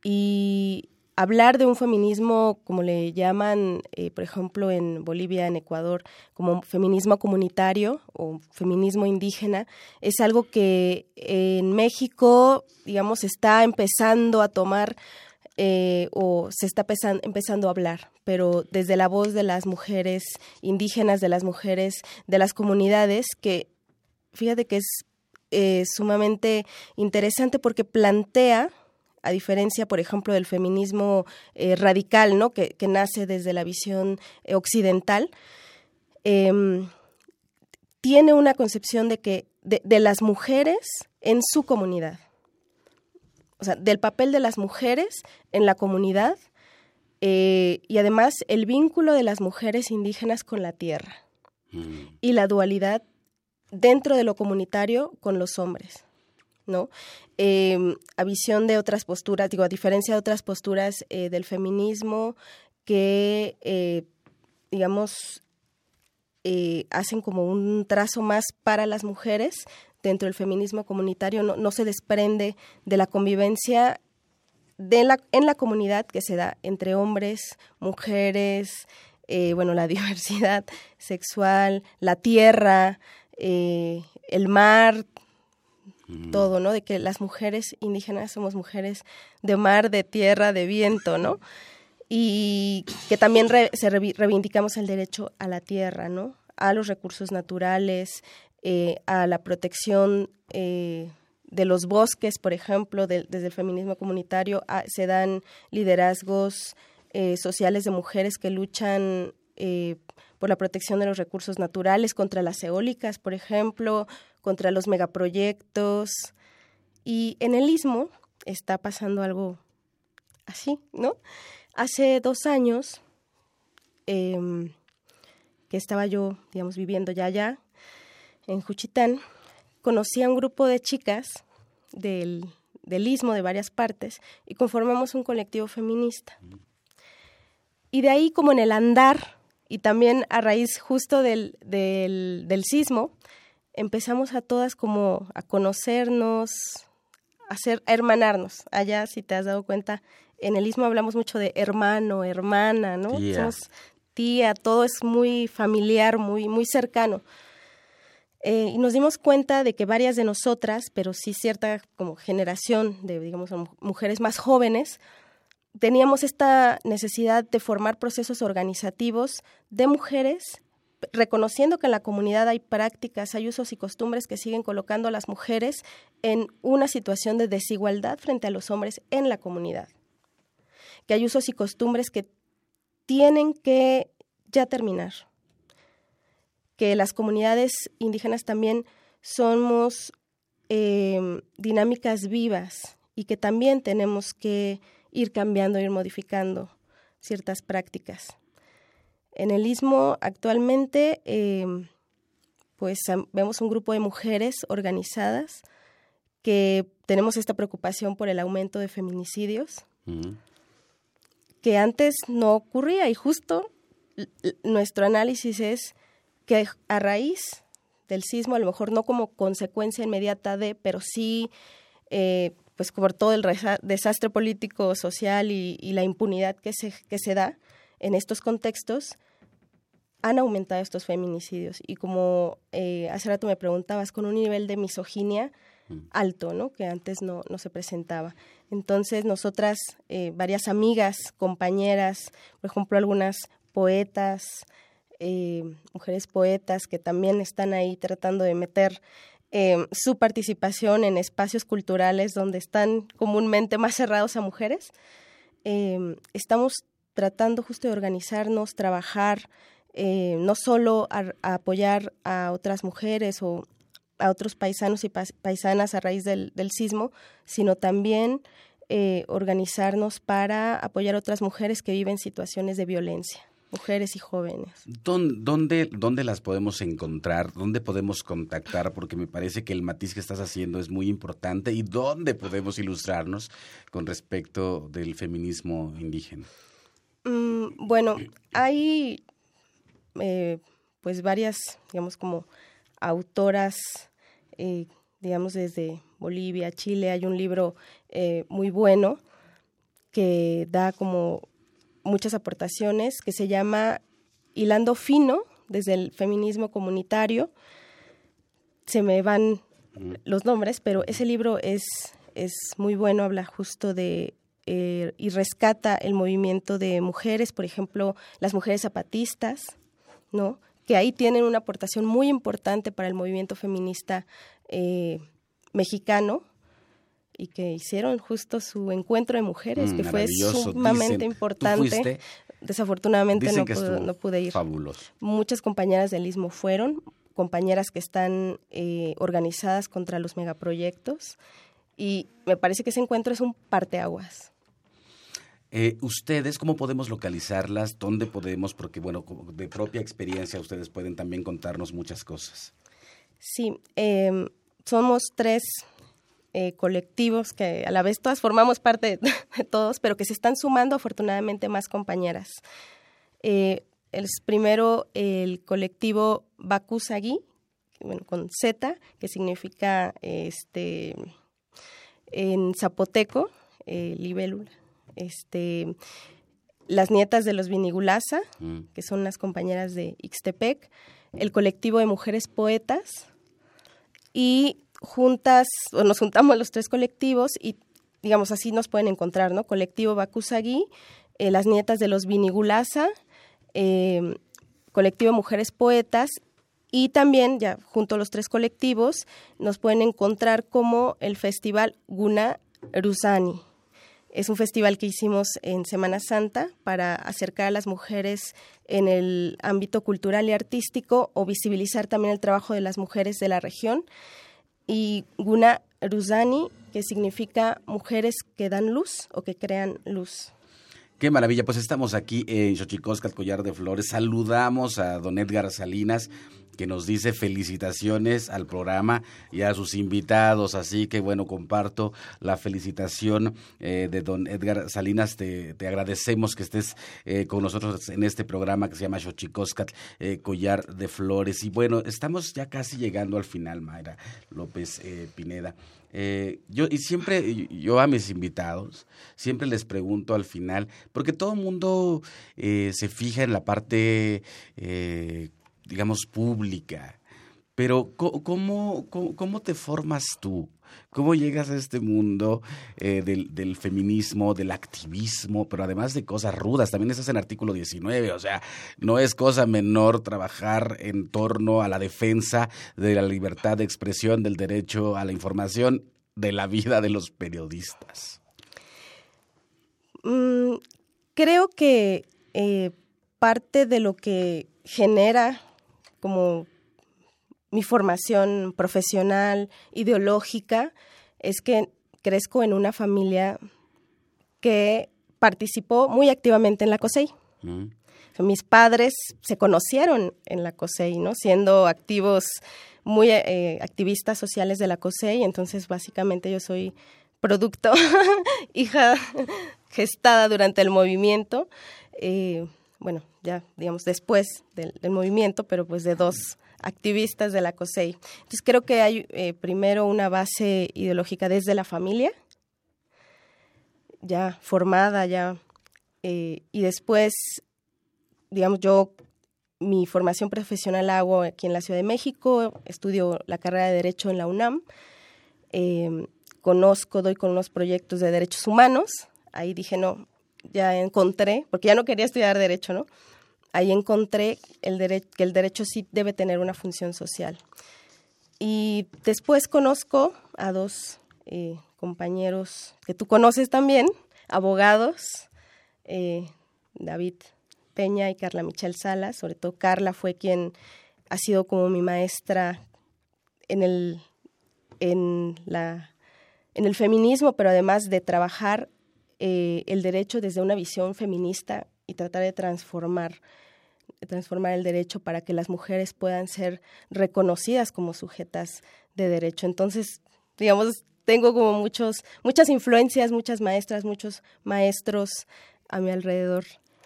Y hablar de un feminismo, como le llaman, eh, por ejemplo, en Bolivia, en Ecuador, como feminismo comunitario o feminismo indígena, es algo que en México, digamos, está empezando a tomar eh, o se está empezando a hablar, pero desde la voz de las mujeres indígenas, de las mujeres de las comunidades, que fíjate que es eh, sumamente interesante porque plantea, a diferencia, por ejemplo, del feminismo eh, radical, ¿no? que, nace desde la visión eh, occidental, em, tiene una concepción de que de, las mujeres en su comunidad, o sea, del papel de las mujeres en la comunidad y además el vínculo de las mujeres indígenas con la tierra mm. y la dualidad dentro de lo comunitario con los hombres. ¿no? Em, a visión de otras posturas, digo, a diferencia de otras posturas eh, del feminismo que, eh, digamos, eh, hacen como un trazo más para las mujeres dentro del feminismo comunitario, no, no se desprende de la convivencia de la, en la comunidad que se da entre hombres, mujeres, bueno, la diversidad sexual, la tierra, eh, el mar, mm. todo, ¿no? De que las mujeres indígenas somos mujeres de mar, de tierra, de viento, ¿no? Y que también se reivindicamos el derecho a la tierra, ¿no? A los recursos naturales, eh, a la protección eh, de los bosques, por ejemplo, desde el feminismo comunitario, se dan liderazgos sociales de mujeres que luchan por la protección de los recursos naturales, contra las eólicas, por ejemplo, contra los megaproyectos. Y en el istmo está pasando algo así, ¿no? Hace dos años em, que estaba yo, digamos, viviendo ya allá, en Juchitán, conocí a un grupo de chicas del, del istmo de varias partes y conformamos un colectivo feminista. Y de ahí, como en el andar y también a raíz justo del, del, sismo, empezamos a todas como a conocernos, a, ser, hermanarnos. Allá, si te has dado cuenta, en el istmo hablamos mucho de hermano, hermana, ¿no? Tía. Somos tía, todo es muy familiar, muy, muy cercano. Eh, y nos dimos cuenta de que varias de nosotras, pero sí cierta como generación de, digamos, mujeres más jóvenes, teníamos esta necesidad de formar procesos organizativos de mujeres reconociendo que en la comunidad hay prácticas, hay usos y costumbres que siguen colocando a las mujeres en una situación de desigualdad frente a los hombres en la comunidad. Que hay usos y costumbres que tienen que ya terminar. Que las comunidades indígenas también somos em, dinámicas vivas y que también tenemos que ir cambiando, ir modificando ciertas prácticas. En el istmo actualmente, em, pues vemos un grupo de mujeres organizadas que tenemos esta preocupación por el aumento de feminicidios, que antes no ocurría y justo nuestro análisis es que a raíz del sismo, a lo mejor no como consecuencia inmediata de, pero sí eh, pues por todo el desastre político, social y, la impunidad que se, que se da en estos contextos, han aumentado estos feminicidios. Y como eh, hace rato me preguntabas, con un nivel de misoginia mm. alto, ¿no? Que antes no, no se presentaba. Entonces, nosotras, eh, varias amigas, compañeras, por ejemplo, algunas poetas, eh, mujeres poetas que también están ahí tratando de meter Em, su participación en espacios culturales donde están comúnmente más cerrados a mujeres. Em, estamos tratando justo de organizarnos, trabajar, eh, no solo a, apoyar a otras mujeres o a otros paisanos y paisanas a raíz del, sismo, sino también eh, organizarnos para apoyar a otras mujeres que viven situaciones de violencia mujeres y jóvenes. ¿Dónde, ¿Dónde las podemos encontrar? ¿Dónde podemos contactar? Porque me parece que el matiz que estás haciendo es muy importante. ¿Y dónde podemos ilustrarnos con respecto del feminismo indígena? Mm, bueno, hay eh, pues varias, digamos, como autoras, eh, digamos, desde Bolivia, Chile. Hay un libro eh, muy bueno que da como muchas aportaciones, que se llama Hilando Fino, desde el feminismo comunitario. Se me van los nombres, pero ese libro es, es muy bueno, habla justo de eh, y rescata el movimiento de mujeres, por ejemplo, las mujeres zapatistas, ¿no? que ahí tienen una aportación muy importante para el movimiento feminista eh, mexicano, y que hicieron justo su encuentro de mujeres, que mm, fue sumamente importante. Desafortunadamente no pude, ir. Fabuloso. Muchas compañeras del Istmo fueron, compañeras que están eh, organizadas contra los megaproyectos, y me parece que ese encuentro es un parteaguas. Eh, ¿Ustedes cómo podemos localizarlas? ¿Dónde podemos? Porque, bueno, de propia experiencia ustedes pueden también contarnos muchas cosas. Sí, em, somos tres eh, colectivos que a la vez todas formamos parte de, todos, pero que se están sumando afortunadamente más compañeras. Eh, el primero el colectivo Bakusagi, bueno, con Z, que significa este en zapoteco, eh, libélula, este las nietas de los Vinigulasa, mm. que son las compañeras de Ixtepec, el colectivo de mujeres poetas y juntas, o nos juntamos los tres colectivos y digamos así nos pueden encontrar, ¿no? Colectivo Bakusagi, eh, las nietas de los Vinigulasa, eh, colectivo Mujeres Poetas y también, ya junto a los tres colectivos, nos pueden encontrar como el Festival Guna Rusani. Es un festival que hicimos en Semana Santa para acercar a las mujeres en el ámbito cultural y artístico o visibilizar también el trabajo de las mujeres de la región y Guna Ruzani, que significa mujeres que dan luz o que crean luz. Qué maravilla, pues estamos aquí en Xochicosca, el Collar de Flores. Saludamos a don Edgar Salinas, que nos dice felicitaciones al programa y a sus invitados. Así que bueno, comparto la felicitación eh, de don Edgar Salinas. Te, agradecemos que estés eh, con nosotros en este programa que se llama Xochicoscat, eh, Collar de Flores. Y bueno, estamos ya casi llegando al final, Mayra López Pineda. yo y siempre yo a mis invitados siempre les pregunto al final porque todo el mundo se fija en la parte digamos, pública. Pero ¿cómo, cómo, te formas tú? ¿Cómo llegas a este mundo eh, del, feminismo, del activismo, pero además de cosas rudas? También estás en artículo 19, o sea, no es cosa menor trabajar en torno a la defensa de la libertad de expresión, del derecho a la información, de la vida de los periodistas. Mm, creo que eh, parte de lo que genera como mi formación profesional, ideológica, es que crezco en una familia que participó muy activamente en la COSEI. Mm. Mis padres se conocieron en la COSEI, ¿no? Siendo activos, muy eh, activistas sociales de la COSEI, entonces básicamente yo soy producto, hija gestada durante el movimiento, eh, bueno, ya digamos después del, movimiento, pero pues de dos activistas de la COSEI. Entonces creo que hay eh, primero una base ideológica desde la familia, ya formada, ya, eh, y después, digamos, yo mi formación profesional hago aquí en la Ciudad de México, estudio la carrera de Derecho en la UNAM, eh, conozco, doy con unos proyectos de derechos humanos, ahí dije, no, ya encontré, porque ya no quería estudiar Derecho, ¿no? ahí encontré el que el derecho sí debe tener una función social. Y después conozco a dos eh, compañeros que tú conoces también, abogados, eh, David Peña y Carla Michel Salas. Sobre todo Carla fue quien ha sido como mi maestra en el, en la, en el feminismo, pero además de trabajar eh, el derecho desde una visión feminista y tratar de transformar transformar el derecho para que las mujeres puedan ser reconocidas como sujetas de derecho. Entonces, digamos, tengo como muchos, muchas influencias, muchas maestras, muchos maestros a mi alrededor.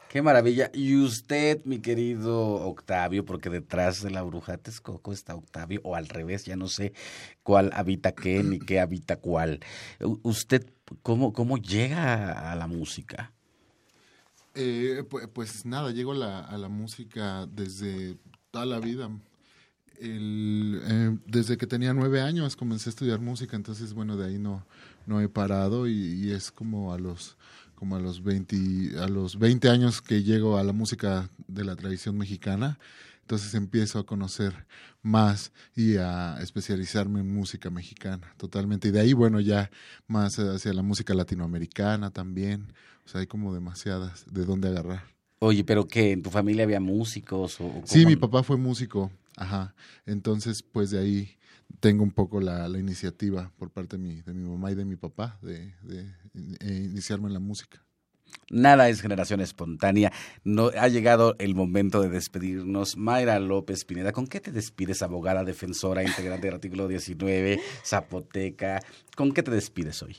Qué maravilla. Y usted, mi querido Octavio, porque detrás de la bruja Texcoco está Octavio, o al revés, ya no sé cuál habita qué ni qué habita cuál. ¿Usted cómo, cómo llega a la música? Eh, pues, nada, llego a la música desde toda la vida. Eh, desde que tenía nueve años comencé a estudiar música, entonces bueno, de ahí no, no he parado y, es como a los como a los 20 a los 20 años que llego a la música de la tradición mexicana, entonces empiezo a conocer más y a especializarme en música mexicana, totalmente. Y de ahí bueno, ya más hacia la música latinoamericana también o sea, hay como demasiadas de dónde agarrar. Oye, pero que en tu familia había músicos o Sí, mi papá fue músico, ajá. Entonces, pues de ahí tengo un poco la, iniciativa por parte de mi, de mi mamá y de mi papá de, iniciarme en la música. Nada es generación espontánea. No, ha llegado el momento de despedirnos. Mayra López Pineda, ¿con qué te despides, abogada, defensora, integrante del artículo 19, zapoteca? ¿Con qué te despides hoy?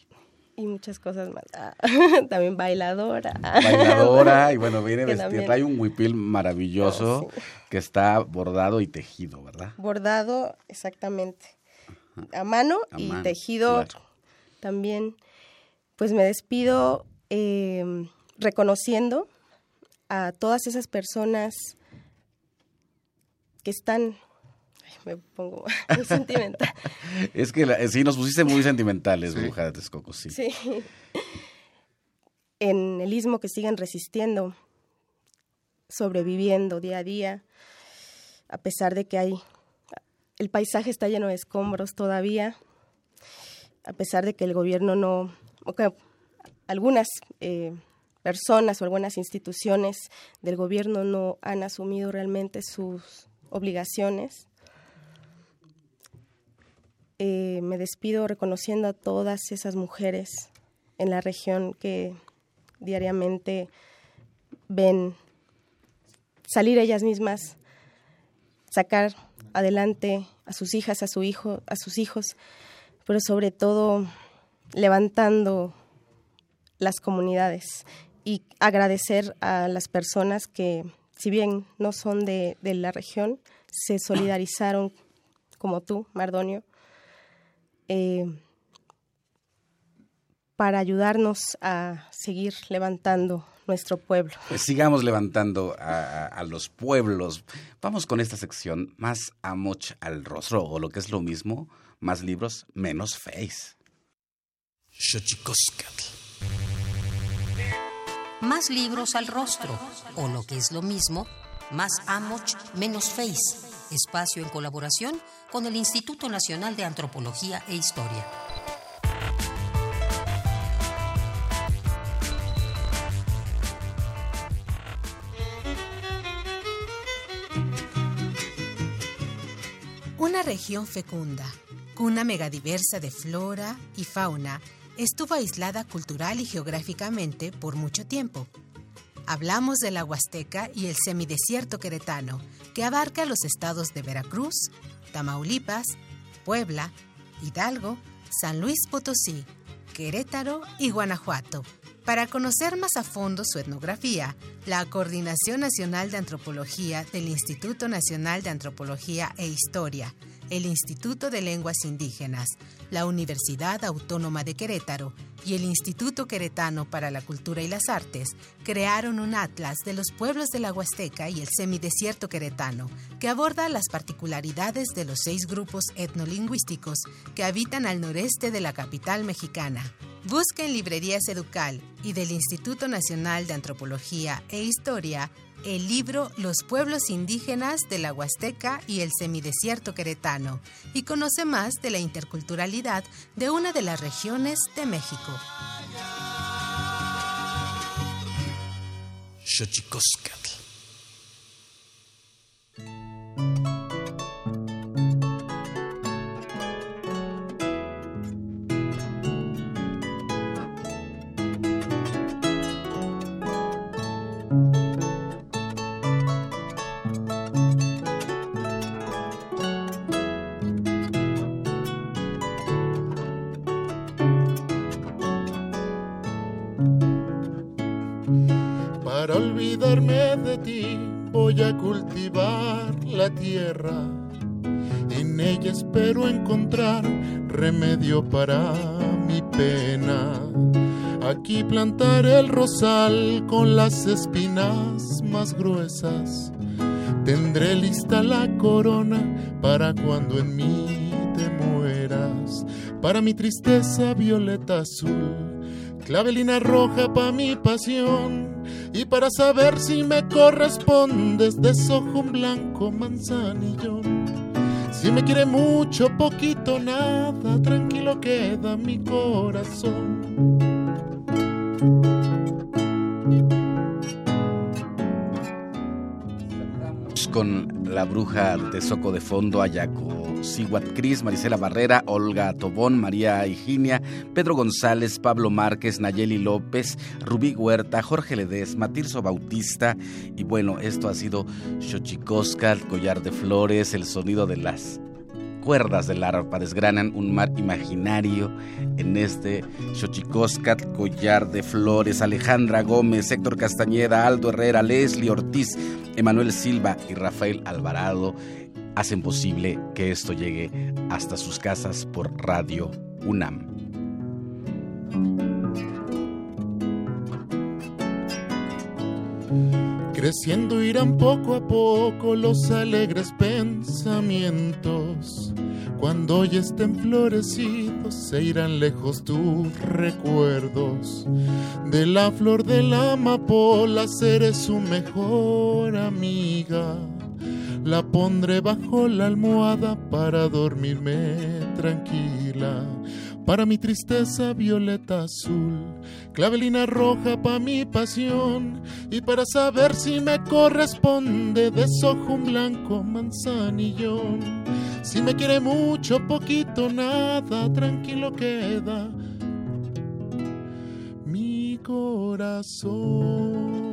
y muchas cosas más. Ah, también bailadora. Bailadora, y bueno, viene vestida, trae un huipil maravilloso oh, que está bordado y tejido, ¿verdad? Bordado, exactamente. A mano y tejido también. Pues me despido em, reconociendo a todas esas personas que están me pongo muy sentimental. es que sí, nos pusiste muy sentimentales, bruja de Texcoco, sí. Sí. En el istmo que siguen resistiendo, sobreviviendo día a día, a pesar de que hay. El paisaje está lleno de escombros todavía, a pesar de que el gobierno no. O que algunas. Eh, personas o algunas instituciones del gobierno no han asumido realmente sus obligaciones. Eh, me despido reconociendo a todas esas mujeres en la región que diariamente ven salir ellas mismas, sacar adelante a sus hijas, a su hijo, a sus hijos, pero sobre todo levantando las comunidades y agradecer a las personas que, si bien no son de, de la región, se solidarizaron como tú, Mardonio, eh, para ayudarnos a seguir levantando nuestro pueblo. Pues sigamos levantando a, los pueblos. Vamos con esta sección más amoch al rostro, o lo que es lo mismo, más libros, menos face. Xochicoscatl. Más libros al rostro, o lo que es lo mismo, más Amoch, menos Face. Espacio en colaboración con el Instituto Nacional de Antropología e Historia. Una región fecunda, cuna megadiversa de flora y fauna, estuvo aislada cultural y geográficamente por mucho tiempo. Hablamos de la Huasteca y el semidesierto queretano, que abarca los estados de Veracruz, Tamaulipas, Puebla, Hidalgo, San Luis Potosí, Querétaro y Guanajuato. Para conocer más a fondo su etnografía, la Coordinación Nacional de Antropología del Instituto Nacional de Antropología e Historia, el Instituto de Lenguas Indígenas, la Universidad Autónoma de Querétaro y el Instituto Queretano para la Cultura y las Artes crearon un atlas de los pueblos de la Huasteca y el semidesierto queretano, que aborda las particularidades de los seis grupos etnolingüísticos que habitan al noreste de la capital mexicana. Busca en librerías Educal y del Instituto Nacional de Antropología e Historia el libro Los pueblos indígenas de la Huasteca y el semidesierto queretano y conoce más de la interculturalidad de una de las regiones de México. Rosal con las espinas más gruesas. Tendré lista la corona para cuando en mí te mueras. Para mi tristeza violeta azul, clavelina roja para mi pasión. Y para saber si me correspondes, desojo un blanco manzanillón. Si me quiere mucho, poquito, nada, tranquilo queda mi corazón. Con la bruja de Soco de Fondo, Ayaco, Siguat Cris, Marisela Barrera, Olga Tobón, María Higinia, Pedro González, Pablo Márquez, Nayeli López, Rubí Huerta, Jorge Ledesma, Tirso Bautista. Y bueno, esto ha sido Xochicosca, Collar de Flores, el sonido de las cuerdas del arpa desgranan un mar imaginario en este Xochicóscat, Collar de Flores, Alejandra Gómez, Héctor Castañeda, Aldo Herrera, Leslie Ortiz, Emanuel Silva y Rafael Alvarado hacen posible que esto llegue hasta sus casas por Radio UNAM. Creciendo irán poco a poco los alegres pensamientos. Cuando hoy estén florecidos, se irán lejos tus recuerdos. De la flor de la amapola seré su mejor amiga. La pondré bajo la almohada para dormirme tranquila. Para mi tristeza violeta azul, clavelina roja para mi pasión. Y para saber si me corresponde, desojo un blanco manzanillón. Si me quiere mucho, poquito, nada, tranquilo queda mi corazón.